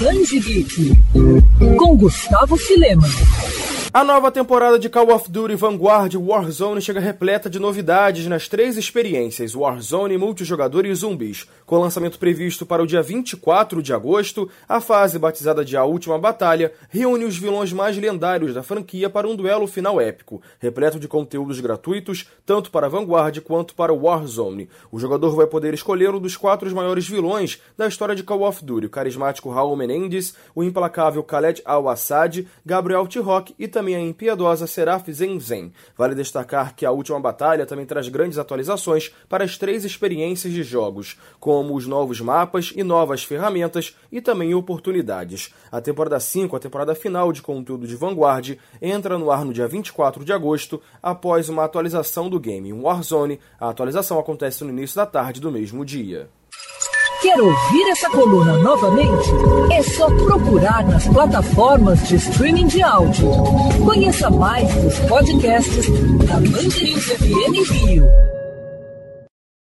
Danji Geek, com Gustavo Filema. A nova temporada de Call of Duty Vanguard Warzone chega repleta de novidades nas três experiências Warzone, multijogador e zumbis. Com lançamento previsto para o dia 24 de agosto, a fase batizada de A Última Batalha reúne os vilões mais lendários da franquia para um duelo final épico, repleto de conteúdos gratuitos, tanto para Vanguard quanto para Warzone. O jogador vai poder escolher um dos quatro maiores vilões da história de Call of Duty, o carismático Raul Menendez, o implacável Khaled Al-Assad, Gabriel T-Rock e também a impiedosa Seraph Zen Vale destacar que a última batalha também traz grandes atualizações para as três experiências de jogos, como os novos mapas e novas ferramentas e também oportunidades. A temporada 5, a temporada final de conteúdo de Vanguard, entra no ar no dia 24 de agosto, após uma atualização do game Warzone. A atualização acontece no início da tarde do mesmo dia. Quer ouvir essa coluna novamente? É só procurar nas plataformas de streaming de áudio. Conheça mais dos podcasts da Mandirinhos FM Rio.